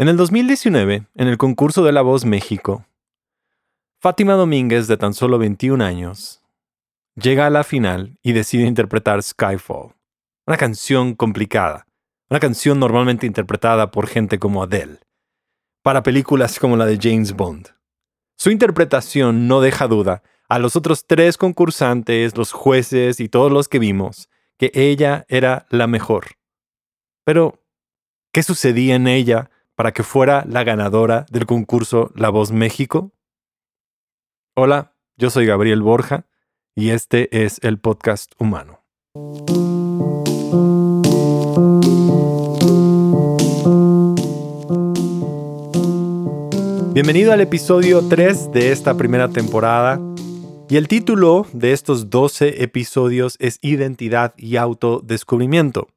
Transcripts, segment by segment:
En el 2019, en el concurso de La Voz México, Fátima Domínguez, de tan solo 21 años, llega a la final y decide interpretar Skyfall, una canción complicada, una canción normalmente interpretada por gente como Adele, para películas como la de James Bond. Su interpretación no deja duda a los otros tres concursantes, los jueces y todos los que vimos, que ella era la mejor. Pero, ¿qué sucedía en ella para que fuera la ganadora del concurso La Voz México? Hola, yo soy Gabriel Borja y este es el podcast humano. Bienvenido al episodio 3 de esta primera temporada y el título de estos 12 episodios es Identidad y Autodescubrimiento.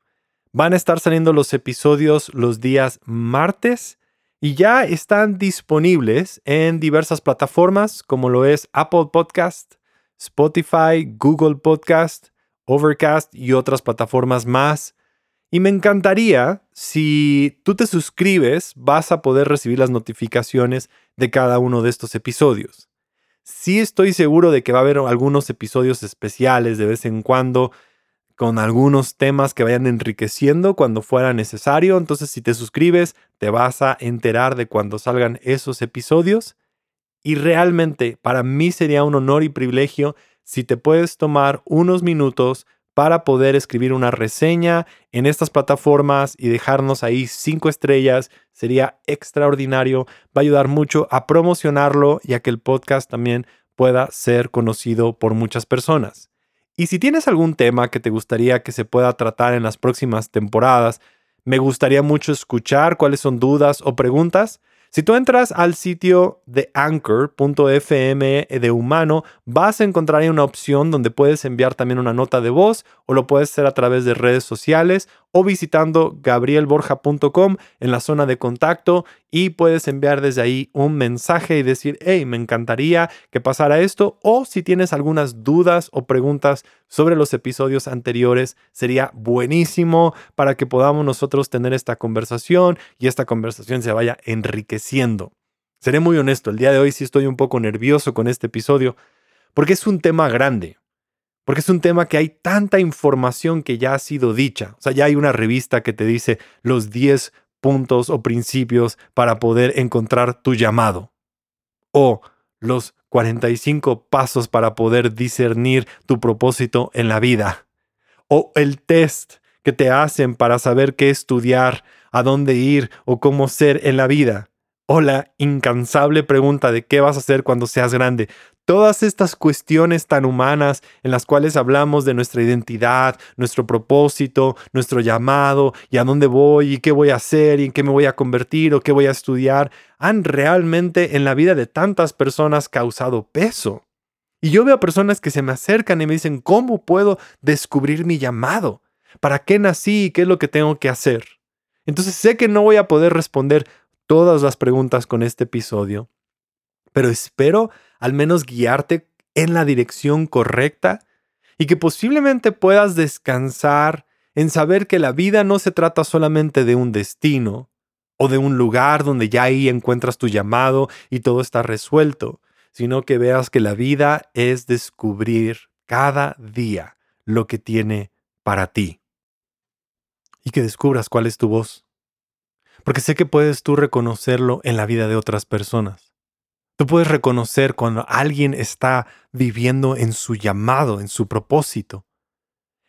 Van a estar saliendo los episodios los días martes y ya están disponibles en diversas plataformas como lo es Apple Podcast, Spotify, Google Podcast, Overcast y otras plataformas más. Y me encantaría, si tú te suscribes, vas a poder recibir las notificaciones de cada uno de estos episodios. Sí estoy seguro de que va a haber algunos episodios especiales de vez en cuando con algunos temas que vayan enriqueciendo cuando fuera necesario. Entonces, si te suscribes, te vas a enterar de cuando salgan esos episodios. Y realmente para mí sería un honor y privilegio si te puedes tomar unos minutos para poder escribir una reseña en estas plataformas y dejarnos ahí cinco estrellas. Sería extraordinario. Va a ayudar mucho a promocionarlo y a que el podcast también pueda ser conocido por muchas personas. Y si tienes algún tema que te gustaría que se pueda tratar en las próximas temporadas, me gustaría mucho escuchar cuáles son dudas o preguntas. Si tú entras al sitio de anchor.fm de humano, vas a encontrar ahí una opción donde puedes enviar también una nota de voz o lo puedes hacer a través de redes sociales o visitando gabrielborja.com en la zona de contacto y puedes enviar desde ahí un mensaje y decir, hey, me encantaría que pasara esto o si tienes algunas dudas o preguntas sobre los episodios anteriores, sería buenísimo para que podamos nosotros tener esta conversación y esta conversación se vaya enriqueciendo. Seré muy honesto, el día de hoy sí estoy un poco nervioso con este episodio porque es un tema grande. Porque es un tema que hay tanta información que ya ha sido dicha. O sea, ya hay una revista que te dice los 10 puntos o principios para poder encontrar tu llamado. O los 45 pasos para poder discernir tu propósito en la vida. O el test que te hacen para saber qué estudiar, a dónde ir o cómo ser en la vida. O la incansable pregunta de qué vas a hacer cuando seas grande. Todas estas cuestiones tan humanas en las cuales hablamos de nuestra identidad, nuestro propósito, nuestro llamado y a dónde voy y qué voy a hacer y en qué me voy a convertir o qué voy a estudiar, han realmente en la vida de tantas personas causado peso. Y yo veo personas que se me acercan y me dicen, ¿cómo puedo descubrir mi llamado? ¿Para qué nací y qué es lo que tengo que hacer? Entonces sé que no voy a poder responder todas las preguntas con este episodio, pero espero al menos guiarte en la dirección correcta y que posiblemente puedas descansar en saber que la vida no se trata solamente de un destino o de un lugar donde ya ahí encuentras tu llamado y todo está resuelto, sino que veas que la vida es descubrir cada día lo que tiene para ti y que descubras cuál es tu voz. Porque sé que puedes tú reconocerlo en la vida de otras personas. Tú puedes reconocer cuando alguien está viviendo en su llamado, en su propósito.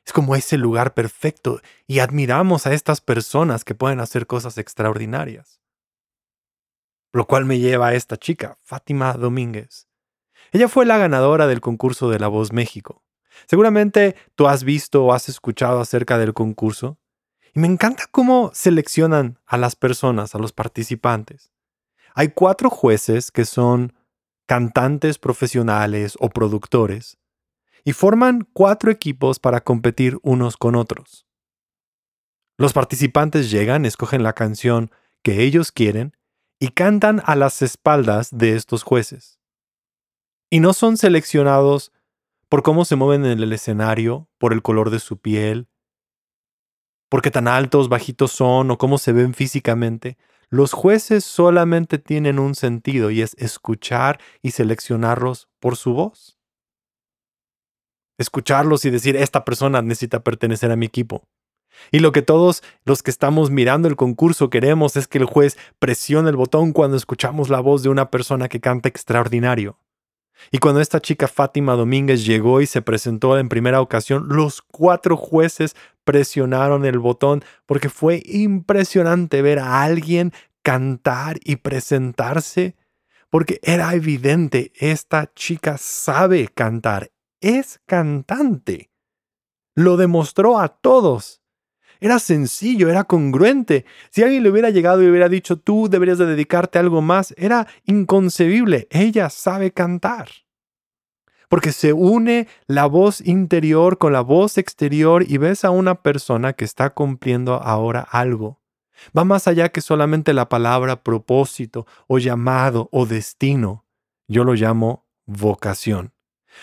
Es como ese lugar perfecto y admiramos a estas personas que pueden hacer cosas extraordinarias. Lo cual me lleva a esta chica, Fátima Domínguez. Ella fue la ganadora del concurso de La Voz México. Seguramente tú has visto o has escuchado acerca del concurso. Y me encanta cómo seleccionan a las personas, a los participantes. Hay cuatro jueces que son cantantes profesionales o productores y forman cuatro equipos para competir unos con otros. Los participantes llegan, escogen la canción que ellos quieren y cantan a las espaldas de estos jueces. Y no son seleccionados por cómo se mueven en el escenario, por el color de su piel, porque tan altos, bajitos son o cómo se ven físicamente, los jueces solamente tienen un sentido y es escuchar y seleccionarlos por su voz. Escucharlos y decir, esta persona necesita pertenecer a mi equipo. Y lo que todos los que estamos mirando el concurso queremos es que el juez presione el botón cuando escuchamos la voz de una persona que canta extraordinario. Y cuando esta chica Fátima Domínguez llegó y se presentó en primera ocasión, los cuatro jueces presionaron el botón porque fue impresionante ver a alguien cantar y presentarse, porque era evidente, esta chica sabe cantar, es cantante. Lo demostró a todos. Era sencillo, era congruente. Si alguien le hubiera llegado y hubiera dicho, tú deberías de dedicarte a algo más, era inconcebible. Ella sabe cantar. Porque se une la voz interior con la voz exterior y ves a una persona que está cumpliendo ahora algo. Va más allá que solamente la palabra propósito o llamado o destino. Yo lo llamo vocación.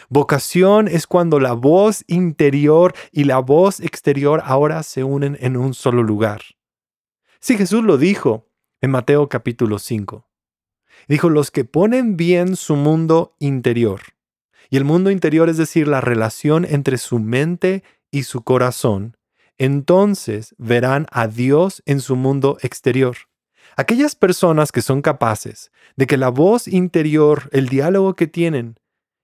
Vocación es cuando la voz interior y la voz exterior ahora se unen en un solo lugar. Si Jesús lo dijo en Mateo capítulo 5. Dijo, los que ponen bien su mundo interior. Y el mundo interior es decir, la relación entre su mente y su corazón. Entonces verán a Dios en su mundo exterior. Aquellas personas que son capaces de que la voz interior, el diálogo que tienen,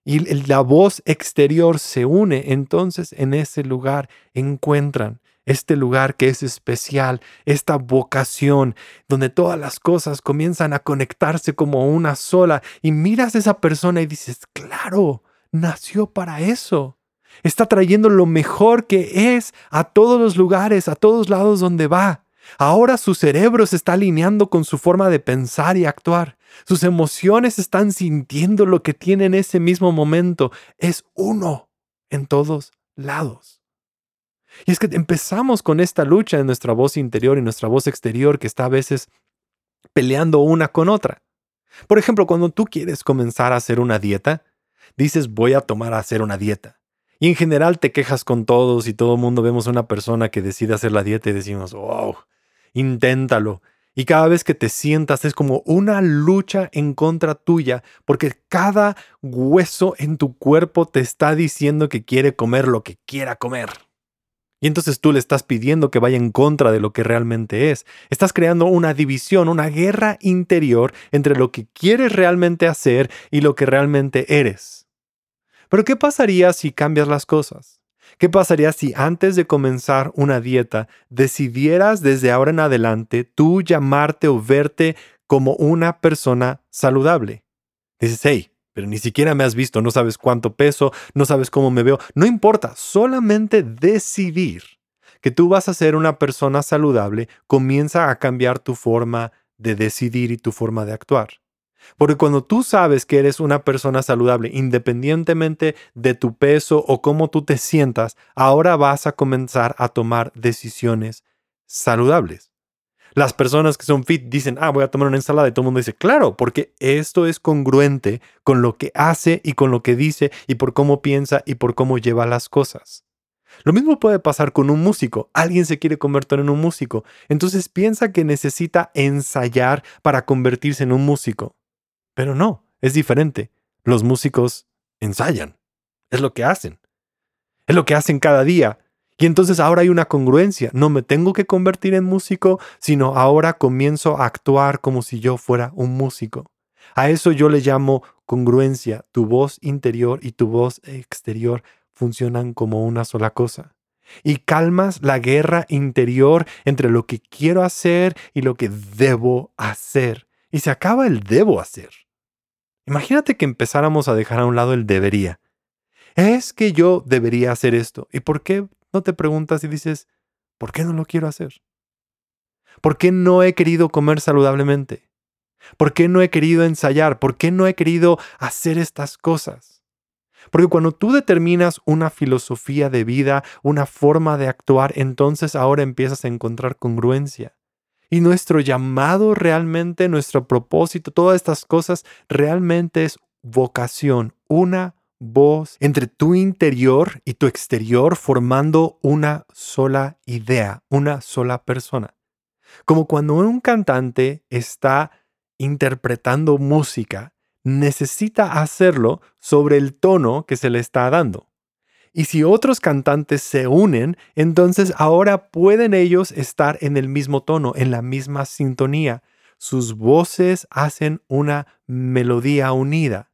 y la voz exterior se une, entonces en ese lugar encuentran este lugar que es especial, esta vocación, donde todas las cosas comienzan a conectarse como una sola, y miras a esa persona y dices, claro, nació para eso. Está trayendo lo mejor que es a todos los lugares, a todos lados donde va. Ahora su cerebro se está alineando con su forma de pensar y actuar. Sus emociones están sintiendo lo que tiene en ese mismo momento. Es uno en todos lados. Y es que empezamos con esta lucha en nuestra voz interior y nuestra voz exterior que está a veces peleando una con otra. Por ejemplo, cuando tú quieres comenzar a hacer una dieta, dices voy a tomar a hacer una dieta. Y en general te quejas con todos y todo el mundo vemos a una persona que decide hacer la dieta y decimos, wow, inténtalo. Y cada vez que te sientas es como una lucha en contra tuya, porque cada hueso en tu cuerpo te está diciendo que quiere comer lo que quiera comer. Y entonces tú le estás pidiendo que vaya en contra de lo que realmente es. Estás creando una división, una guerra interior entre lo que quieres realmente hacer y lo que realmente eres. Pero ¿qué pasaría si cambias las cosas? ¿Qué pasaría si antes de comenzar una dieta decidieras desde ahora en adelante tú llamarte o verte como una persona saludable? Dices, hey, pero ni siquiera me has visto, no sabes cuánto peso, no sabes cómo me veo. No importa, solamente decidir que tú vas a ser una persona saludable comienza a cambiar tu forma de decidir y tu forma de actuar. Porque cuando tú sabes que eres una persona saludable, independientemente de tu peso o cómo tú te sientas, ahora vas a comenzar a tomar decisiones saludables. Las personas que son fit dicen, ah, voy a tomar una ensalada y todo el mundo dice, claro, porque esto es congruente con lo que hace y con lo que dice y por cómo piensa y por cómo lleva las cosas. Lo mismo puede pasar con un músico. Alguien se quiere convertir en un músico. Entonces piensa que necesita ensayar para convertirse en un músico. Pero no, es diferente. Los músicos ensayan. Es lo que hacen. Es lo que hacen cada día. Y entonces ahora hay una congruencia. No me tengo que convertir en músico, sino ahora comienzo a actuar como si yo fuera un músico. A eso yo le llamo congruencia. Tu voz interior y tu voz exterior funcionan como una sola cosa. Y calmas la guerra interior entre lo que quiero hacer y lo que debo hacer. Y se acaba el debo hacer. Imagínate que empezáramos a dejar a un lado el debería. Es que yo debería hacer esto. ¿Y por qué no te preguntas y dices, ¿por qué no lo quiero hacer? ¿Por qué no he querido comer saludablemente? ¿Por qué no he querido ensayar? ¿Por qué no he querido hacer estas cosas? Porque cuando tú determinas una filosofía de vida, una forma de actuar, entonces ahora empiezas a encontrar congruencia. Y nuestro llamado realmente, nuestro propósito, todas estas cosas realmente es vocación, una voz entre tu interior y tu exterior formando una sola idea, una sola persona. Como cuando un cantante está interpretando música, necesita hacerlo sobre el tono que se le está dando. Y si otros cantantes se unen, entonces ahora pueden ellos estar en el mismo tono, en la misma sintonía. Sus voces hacen una melodía unida.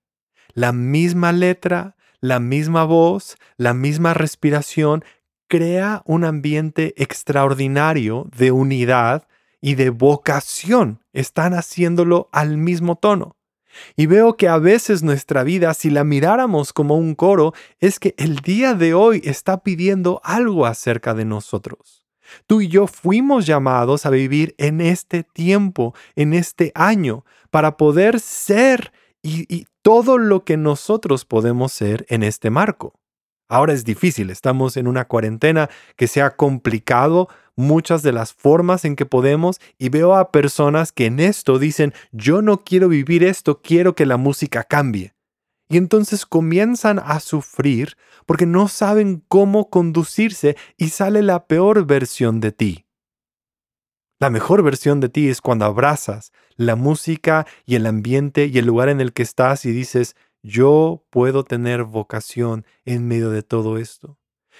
La misma letra, la misma voz, la misma respiración crea un ambiente extraordinario de unidad y de vocación. Están haciéndolo al mismo tono. Y veo que a veces nuestra vida, si la miráramos como un coro, es que el día de hoy está pidiendo algo acerca de nosotros. Tú y yo fuimos llamados a vivir en este tiempo, en este año, para poder ser y, todo lo que nosotros podemos ser en este marco. Ahora es difícil, estamos en una cuarentena que se ha complicado muchas de las formas en que podemos y veo a personas que en esto dicen, yo no quiero vivir esto, quiero que la música cambie. Y entonces comienzan a sufrir porque no saben cómo conducirse y sale la peor versión de ti. La mejor versión de ti es cuando abrazas la música y el ambiente y el lugar en el que estás y dices, yo puedo tener vocación en medio de todo esto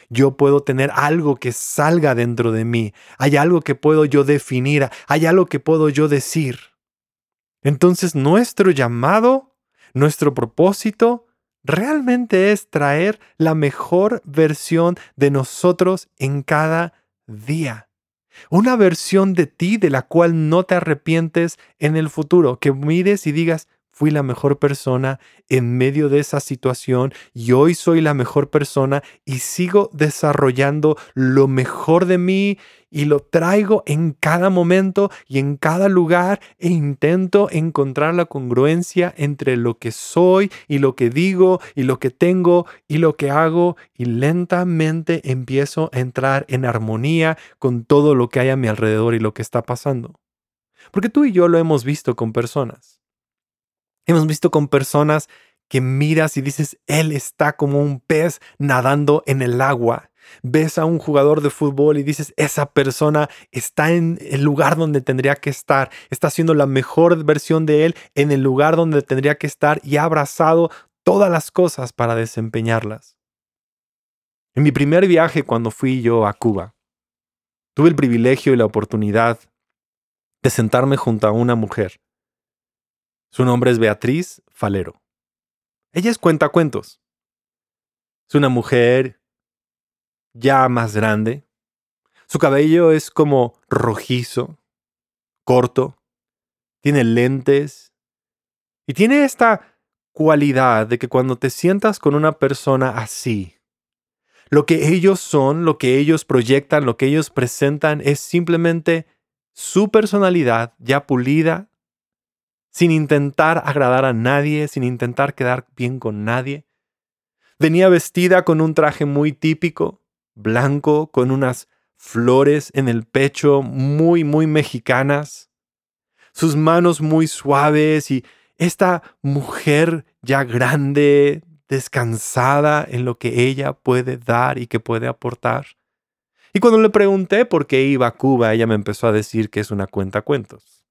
yo puedo tener algo que salga dentro de mí, hay algo que puedo yo definir, hay algo que puedo yo decir. Entonces nuestro llamado, nuestro propósito, realmente es traer la mejor versión de nosotros en cada día. Una versión de ti de la cual no te arrepientes en el futuro, que mires y digas, fui la mejor persona en medio de esa situación y hoy soy la mejor persona y sigo desarrollando lo mejor de mí y lo traigo en cada momento y en cada lugar e intento encontrar la congruencia entre lo que soy y lo que digo y lo que tengo y lo que hago y lentamente empiezo a entrar en armonía con todo lo que hay a mi alrededor y lo que está pasando. Porque tú y yo lo hemos visto con personas. Hemos visto con personas que miras y dices, él está como un pez nadando en el agua. Ves a un jugador de fútbol y dices, esa persona está en el lugar donde tendría que estar, está haciendo la mejor versión de él en el lugar donde tendría que estar y ha abrazado todas las cosas para desempeñarlas. En mi primer viaje cuando fui yo a Cuba, tuve el privilegio y la oportunidad de sentarme junto a una mujer su nombre es Beatriz Falero. Ella es cuentacuentos. Es una mujer ya más grande. Su cabello es como rojizo, corto, tiene lentes y tiene esta cualidad de que cuando te sientas con una persona así, lo que ellos son, lo que ellos proyectan, lo que ellos presentan es simplemente su personalidad ya pulida sin intentar agradar a nadie, sin intentar quedar bien con nadie. Venía vestida con un traje muy típico, blanco, con unas flores en el pecho muy, muy mexicanas, sus manos muy suaves y esta mujer ya grande, descansada en lo que ella puede dar y que puede aportar. Y cuando le pregunté por qué iba a Cuba, ella me empezó a decir que es una cuenta cuentos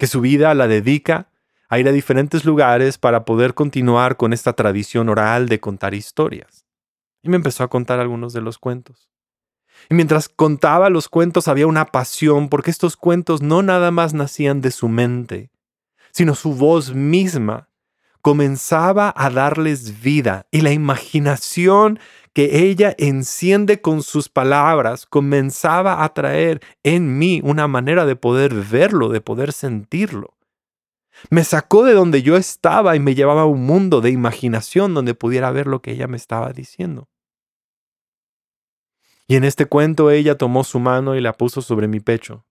que su vida la dedica a ir a diferentes lugares para poder continuar con esta tradición oral de contar historias. Y me empezó a contar algunos de los cuentos. Y mientras contaba los cuentos había una pasión porque estos cuentos no nada más nacían de su mente, sino su voz misma comenzaba a darles vida y la imaginación que ella enciende con sus palabras comenzaba a traer en mí una manera de poder verlo, de poder sentirlo. Me sacó de donde yo estaba y me llevaba a un mundo de imaginación donde pudiera ver lo que ella me estaba diciendo. Y en este cuento ella tomó su mano y la puso sobre mi pecho.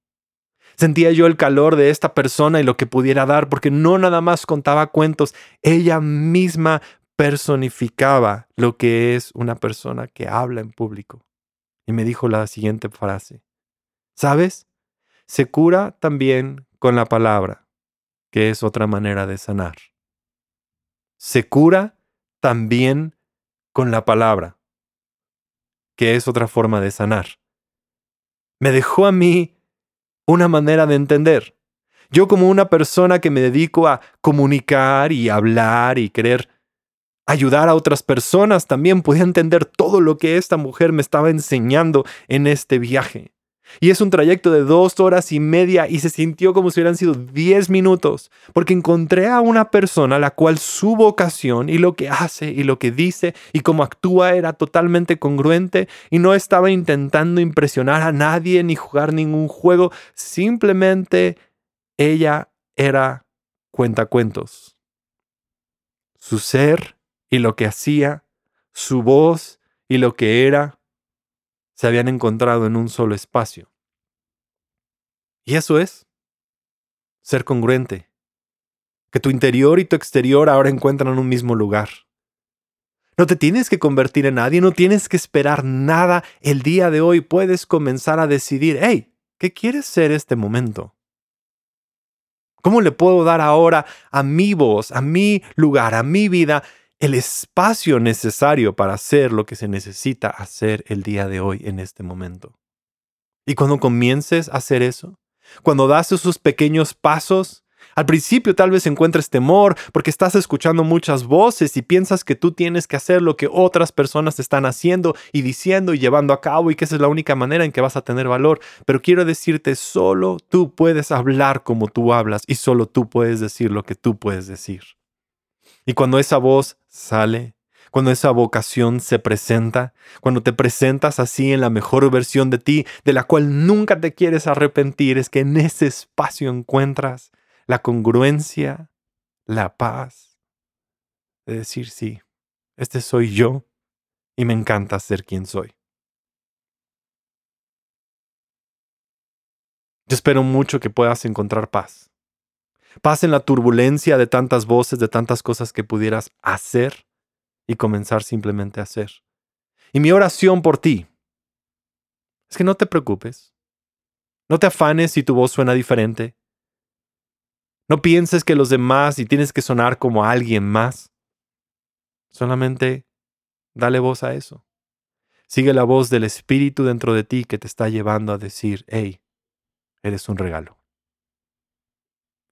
Sentía yo el calor de esta persona y lo que pudiera dar, porque no nada más contaba cuentos, ella misma personificaba lo que es una persona que habla en público. Y me dijo la siguiente frase. ¿Sabes? Se cura también con la palabra, que es otra manera de sanar. Se cura también con la palabra, que es otra forma de sanar. Me dejó a mí una manera de entender. Yo como una persona que me dedico a comunicar y hablar y querer ayudar a otras personas, también podía entender todo lo que esta mujer me estaba enseñando en este viaje. Y es un trayecto de dos horas y media y se sintió como si hubieran sido diez minutos, porque encontré a una persona a la cual su vocación y lo que hace y lo que dice y cómo actúa era totalmente congruente y no estaba intentando impresionar a nadie ni jugar ningún juego, simplemente ella era cuentacuentos. Su ser y lo que hacía, su voz y lo que era, se habían encontrado en un solo espacio. Y eso es ser congruente, que tu interior y tu exterior ahora encuentran un mismo lugar. No te tienes que convertir en nadie, no tienes que esperar nada. El día de hoy puedes comenzar a decidir, hey, ¿qué quieres ser este momento? ¿Cómo le puedo dar ahora a mi voz, a mi lugar, a mi vida, el espacio necesario para hacer lo que se necesita hacer el día de hoy en este momento? Y cuando comiences a hacer eso, cuando das esos pequeños pasos, al principio tal vez encuentres temor porque estás escuchando muchas voces y piensas que tú tienes que hacer lo que otras personas están haciendo y diciendo y llevando a cabo y que esa es la única manera en que vas a tener valor. Pero quiero decirte, solo tú puedes hablar como tú hablas y solo tú puedes decir lo que tú puedes decir. Y cuando esa voz sale, cuando esa vocación se presenta, cuando te presentas así en la mejor versión de ti, de la cual nunca te quieres arrepentir, es que en ese espacio encuentras la congruencia, la paz, de decir, sí, este soy yo y me encanta ser quien soy. Yo espero mucho que puedas encontrar paz. Paz en la turbulencia de tantas voces, de tantas cosas que pudieras hacer y comenzar simplemente a hacer. Y mi oración por ti es que no te preocupes. No te afanes si tu voz suena diferente. No pienses que los demás y tienes que sonar como alguien más. Solamente dale voz a eso. Sigue la voz del Espíritu dentro de ti que te está llevando a decir, hey, eres un regalo.